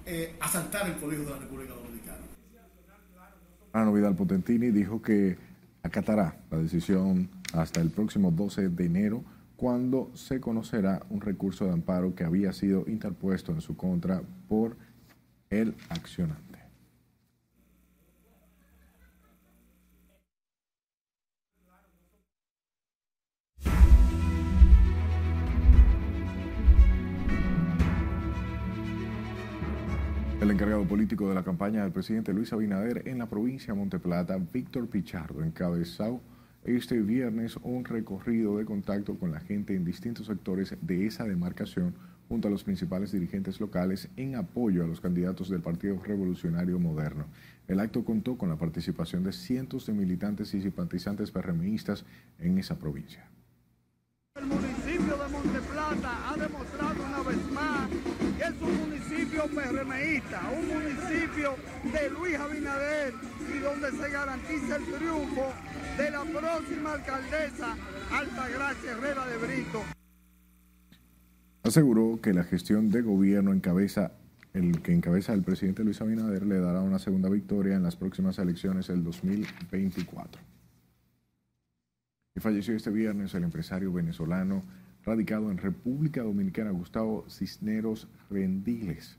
[SPEAKER 46] eh, asaltar el colegio de la República Dominicana.
[SPEAKER 2] Ana Vidal Potentini dijo que acatará la decisión hasta el próximo 12 de enero, cuando se conocerá un recurso de amparo que había sido interpuesto en su contra por el accionante. El encargado político de la campaña del presidente Luis Abinader en la provincia de Monteplata, Víctor Pichardo, encabezó este viernes un recorrido de contacto con la gente en distintos sectores de esa demarcación junto a los principales dirigentes locales en apoyo a los candidatos del Partido Revolucionario Moderno. El acto contó con la participación de cientos de militantes y simpatizantes PRMistas en esa provincia.
[SPEAKER 47] El municipio de Monteplata ha demostrado municipio
[SPEAKER 34] PRMista, un municipio de Luis Abinader y donde se garantiza el triunfo de la próxima alcaldesa Altagracia Herrera de Brito.
[SPEAKER 2] Aseguró que la gestión de gobierno encabeza el que encabeza el presidente Luis Abinader le dará una segunda victoria en las próximas elecciones del 2024. Y falleció este viernes el empresario venezolano radicado en República Dominicana Gustavo Cisneros Rendiles.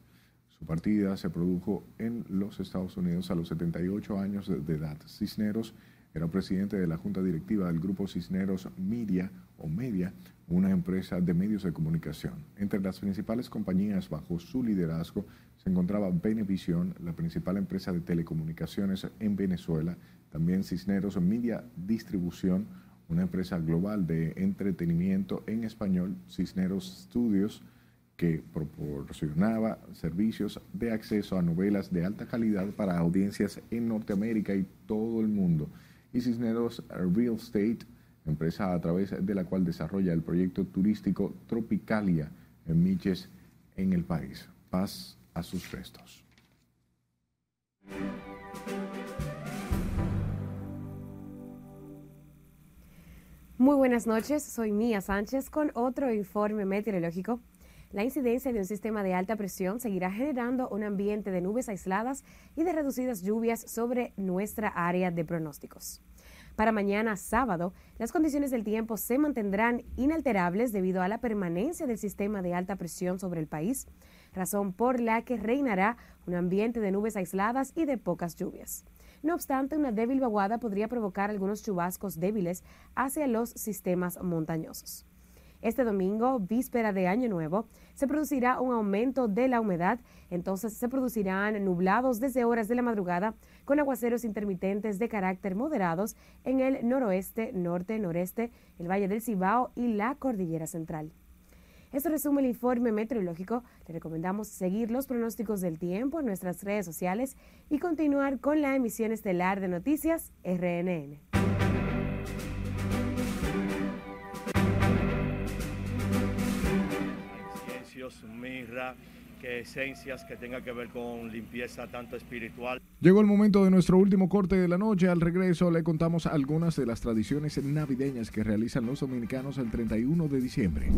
[SPEAKER 2] Su partida se produjo en los Estados Unidos a los 78 años de edad. Cisneros era presidente de la junta directiva del grupo Cisneros Media o Media, una empresa de medios de comunicación. Entre las principales compañías bajo su liderazgo se encontraba Benevisión, la principal empresa de telecomunicaciones en Venezuela, también Cisneros Media Distribución, una empresa global de entretenimiento en español, Cisneros Studios, que proporcionaba servicios de acceso a novelas de alta calidad para audiencias en Norteamérica y todo el mundo, y Cisneros Real Estate, empresa a través de la cual desarrolla el proyecto turístico Tropicalia en Miches, en el país. Paz a sus restos.
[SPEAKER 42] Muy buenas noches, soy Mía Sánchez con otro informe meteorológico. La incidencia de un sistema de alta presión seguirá generando un ambiente de nubes aisladas y de reducidas lluvias sobre nuestra área de pronósticos. Para mañana sábado, las condiciones del tiempo se mantendrán inalterables debido a la permanencia del sistema de alta presión sobre el país, razón por la que reinará un ambiente de nubes aisladas y de pocas lluvias. No obstante, una débil vaguada podría provocar algunos chubascos débiles hacia los sistemas montañosos. Este domingo, víspera de Año Nuevo, se producirá un aumento de la humedad, entonces se producirán nublados desde horas de la madrugada con aguaceros intermitentes de carácter moderados en el noroeste, norte, noreste, el Valle del Cibao y la Cordillera Central. Esto resume el informe meteorológico. Le recomendamos seguir los pronósticos del tiempo en nuestras redes sociales y continuar con la emisión estelar de noticias RNN.
[SPEAKER 48] Mirra, que esencias que tenga que ver con limpieza tanto espiritual.
[SPEAKER 2] Llegó el momento de nuestro último corte de la noche. Al regreso le contamos algunas de las tradiciones navideñas que realizan los dominicanos el 31 de diciembre.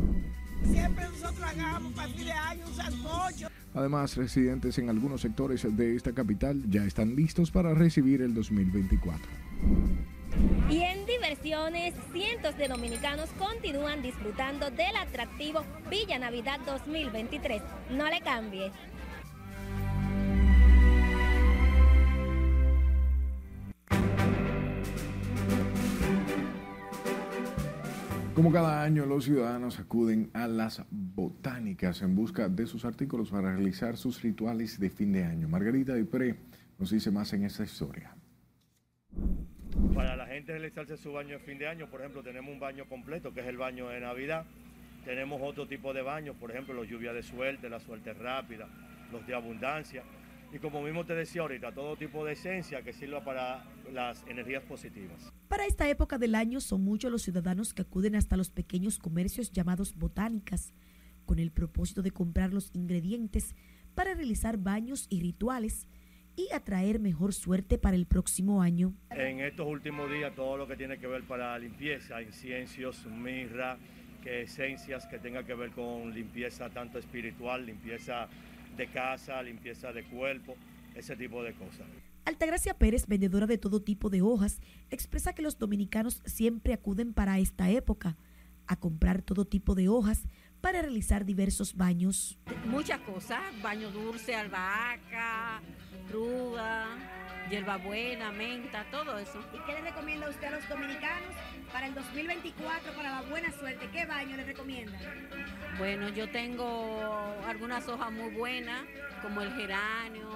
[SPEAKER 34] Siempre nosotros hagamos para fin de año un sancocho.
[SPEAKER 2] Además, residentes en algunos sectores de esta capital ya están listos para recibir el 2024.
[SPEAKER 49] Y en diversiones, cientos de dominicanos continúan disfrutando del atractivo Villa Navidad 2023. No le cambie.
[SPEAKER 2] Como cada año, los ciudadanos acuden a las botánicas en busca de sus artículos para realizar sus rituales de fin de año. Margarita Dupré nos dice más en esta historia.
[SPEAKER 48] Para la gente realizarse su baño de fin de año, por ejemplo, tenemos un baño completo, que es el baño de Navidad. Tenemos otro tipo de baños, por ejemplo, los lluvias de suerte, la suerte rápida, los de abundancia. Y como mismo te decía ahorita, todo tipo de esencia que sirva para las energías positivas.
[SPEAKER 5] Para esta época del año son muchos los ciudadanos que acuden hasta los pequeños comercios llamados botánicas, con el propósito de comprar los ingredientes para realizar baños y rituales y atraer mejor suerte para el próximo año.
[SPEAKER 48] En estos últimos días todo lo que tiene que ver para limpieza, inciensos, mirra, que esencias que tenga que ver con limpieza tanto espiritual, limpieza de casa, limpieza de cuerpo, ese tipo de cosas.
[SPEAKER 5] Altagracia Pérez, vendedora de todo tipo de hojas, expresa que los dominicanos siempre acuden para esta época a comprar todo tipo de hojas para realizar diversos baños.
[SPEAKER 47] Muchas cosas, baño dulce, albahaca, ruda, hierbabuena, menta, todo eso.
[SPEAKER 50] ¿Y qué le recomienda usted a los dominicanos para el 2024, para la buena suerte? ¿Qué baño le recomienda?
[SPEAKER 47] Bueno, yo tengo algunas hojas muy buenas, como el geranio,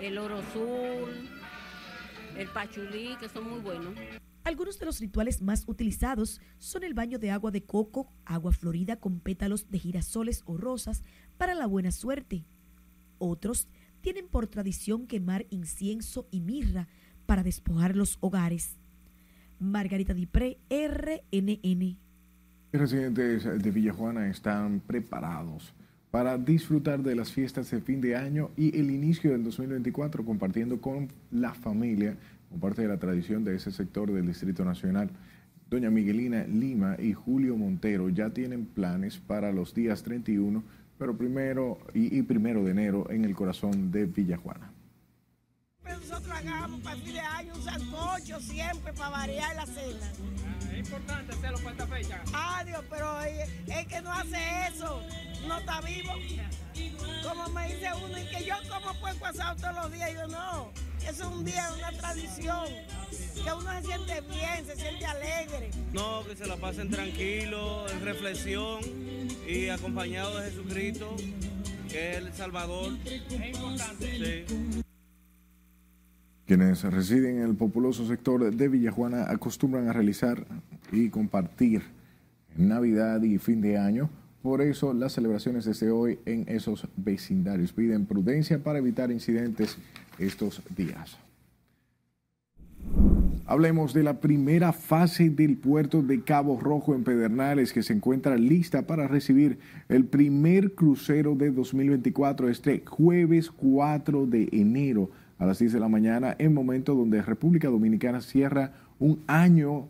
[SPEAKER 47] el oro azul, el pachulí, que son muy buenos.
[SPEAKER 5] Algunos de los rituales más utilizados son el baño de agua de coco, agua florida con pétalos de girasoles o rosas para la buena suerte. Otros tienen por tradición quemar incienso y mirra para despojar los hogares. Margarita Dipré, RNN.
[SPEAKER 2] Los residentes de Villajuana están preparados para disfrutar de las fiestas de fin de año y el inicio del 2024 compartiendo con la familia como parte de la tradición de ese sector del Distrito Nacional. Doña Miguelina Lima y Julio Montero ya tienen planes para los días 31, pero primero y, y primero de enero en el corazón de Villajuana.
[SPEAKER 37] Nosotros hagamos para fin de año un sancocho siempre para variar la cena.
[SPEAKER 40] Es importante hacerlo para esta fecha.
[SPEAKER 37] Adiós, pero es que no hace eso, no está vivo. Como me dice uno, y que yo como puedo asado todos los días, yo no. Eso es un día, una tradición, que uno se siente bien, se siente alegre.
[SPEAKER 51] No, que se la pasen tranquilo, en reflexión y acompañado de Jesucristo, que es el Salvador.
[SPEAKER 40] Es importante.
[SPEAKER 2] Quienes residen en el populoso sector de Villajuana acostumbran a realizar y compartir Navidad y fin de año. Por eso las celebraciones desde hoy en esos vecindarios piden prudencia para evitar incidentes estos días. Hablemos de la primera fase del puerto de Cabo Rojo en Pedernales que se encuentra lista para recibir el primer crucero de 2024 este jueves 4 de enero a las 10 de la mañana, en momento donde República Dominicana cierra un año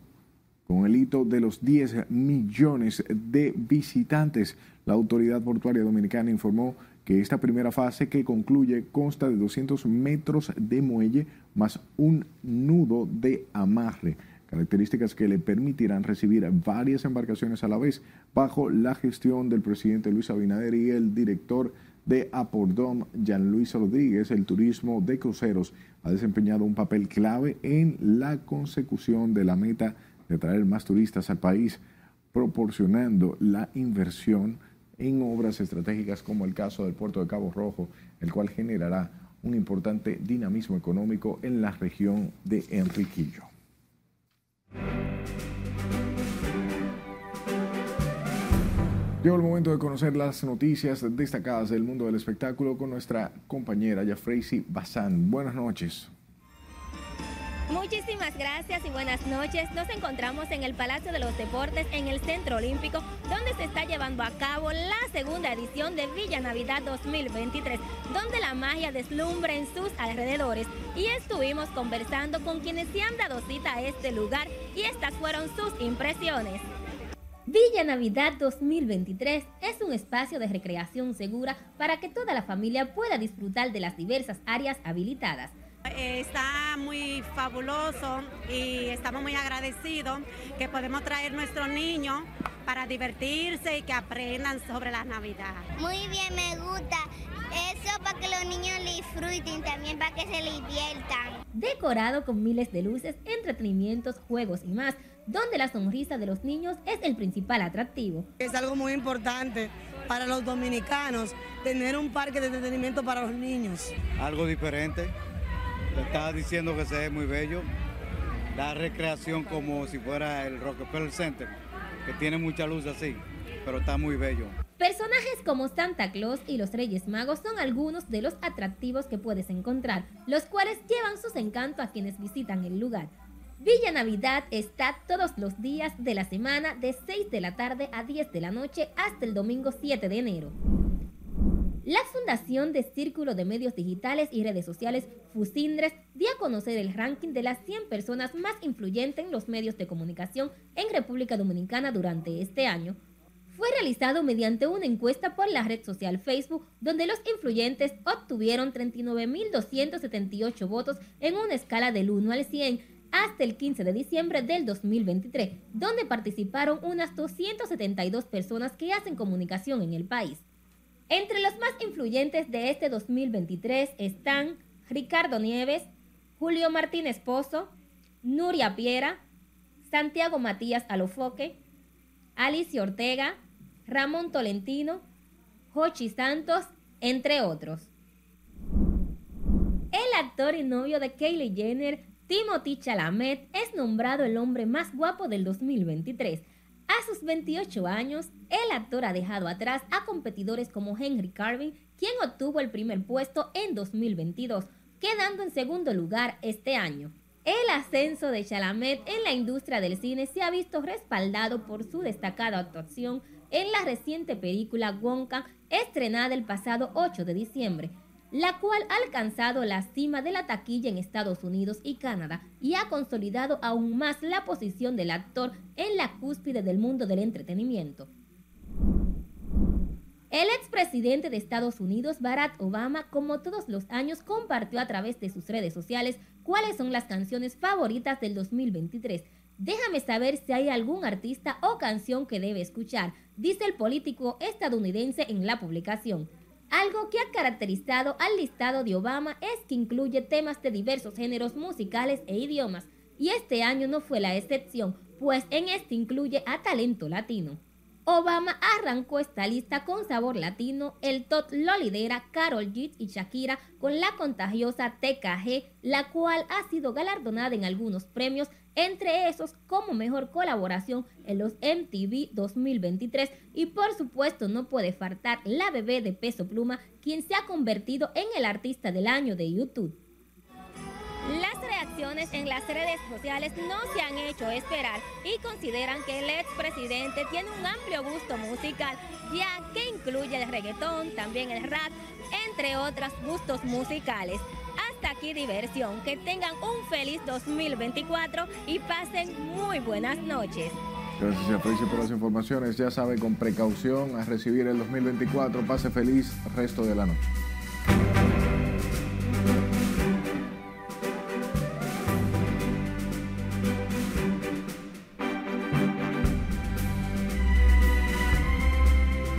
[SPEAKER 2] con el hito de los 10 millones de visitantes. La autoridad portuaria dominicana informó que esta primera fase que concluye consta de 200 metros de muelle más un nudo de amarre, características que le permitirán recibir varias embarcaciones a la vez bajo la gestión del presidente Luis Abinader y el director de Apordom, Jean Luis Rodríguez, el turismo de cruceros ha desempeñado un papel clave en la consecución de la meta de traer más turistas al país, proporcionando la inversión en obras estratégicas como el caso del puerto de Cabo Rojo, el cual generará un importante dinamismo económico en la región de Enriquillo. Llegó el momento de conocer las noticias destacadas del mundo del espectáculo con nuestra compañera Jafreisi Bazán. Buenas noches.
[SPEAKER 49] Muchísimas gracias y buenas noches. Nos encontramos en el Palacio de los Deportes en el Centro Olímpico, donde se está llevando a cabo la segunda edición de Villa Navidad 2023, donde la magia deslumbra en sus alrededores. Y estuvimos conversando con quienes se han dado cita a este lugar y estas fueron sus impresiones. Villa Navidad 2023 es un espacio de recreación segura para que toda la familia pueda disfrutar de las diversas áreas habilitadas.
[SPEAKER 52] Eh, Está muy fabuloso y estamos muy agradecidos que podemos traer nuestros niños para divertirse y que aprendan sobre la Navidad.
[SPEAKER 53] Muy bien, me gusta. Eso para que los niños disfruten, también para que se diviertan.
[SPEAKER 49] Decorado con miles de luces, entretenimientos, juegos y más, donde la sonrisa de los niños es el principal atractivo.
[SPEAKER 37] Es algo muy importante para los dominicanos tener un parque de entretenimiento para los niños.
[SPEAKER 54] algo diferente. Le estaba diciendo que se ve muy bello. Da recreación como si fuera el Rockefeller Center, que tiene mucha luz así, pero está muy bello.
[SPEAKER 49] Personajes como Santa Claus y los Reyes Magos son algunos de los atractivos que puedes encontrar, los cuales llevan sus encantos a quienes visitan el lugar. Villa Navidad está todos los días de la semana de 6 de la tarde a 10 de la noche hasta el domingo 7 de enero. La Fundación de Círculo de Medios Digitales y Redes Sociales, Fusindres, dio a conocer el ranking de las 100 personas más influyentes en los medios de comunicación en República Dominicana durante este año. Fue realizado mediante una encuesta por la red social Facebook, donde los influyentes obtuvieron 39.278 votos en una escala del 1 al 100 hasta el 15 de diciembre del 2023, donde participaron unas 272 personas que hacen comunicación en el país. Entre los más influyentes de este 2023 están Ricardo Nieves, Julio Martínez Pozo, Nuria Piera, Santiago Matías Alofoque, Alicia Ortega, Ramón Tolentino, Jochi Santos, entre otros. El actor y novio de Kylie Jenner, Timothy Chalamet, es nombrado el hombre más guapo del 2023. A sus 28 años, el actor ha dejado atrás a competidores como Henry Carvin, quien obtuvo el primer puesto en 2022, quedando en segundo lugar este año. El ascenso de Chalamet en la industria del cine se ha visto respaldado por su destacada actuación en la reciente película Wonka, estrenada el pasado 8 de diciembre, la cual ha alcanzado la cima de la taquilla en Estados Unidos y Canadá y ha consolidado aún más la posición del actor en la cúspide del mundo del entretenimiento. El expresidente de Estados Unidos, Barack Obama, como todos los años, compartió a través de sus redes sociales cuáles son las canciones favoritas del 2023. Déjame saber si hay algún artista o canción que debe escuchar, dice el político estadounidense en la publicación. Algo que ha caracterizado al listado de Obama es que incluye temas de diversos géneros musicales e idiomas, y este año no fue la excepción, pues en este incluye a talento latino. Obama arrancó esta lista con sabor latino, el top lo lidera Carol G y Shakira con la contagiosa TKG, la cual ha sido galardonada en algunos premios, entre esos como mejor colaboración en los MTV 2023 y por supuesto no puede faltar la bebé de peso pluma, quien se ha convertido en el artista del año de YouTube. Las reacciones en las redes sociales no se han hecho esperar y consideran que el expresidente tiene un amplio gusto musical, ya que incluye el reggaetón, también el rap, entre otros gustos musicales. Aquí diversión, que tengan un feliz 2024 y pasen muy buenas noches.
[SPEAKER 2] Gracias, Felicia, por las informaciones. Ya sabe, con precaución a recibir el 2024. Pase feliz resto de la noche.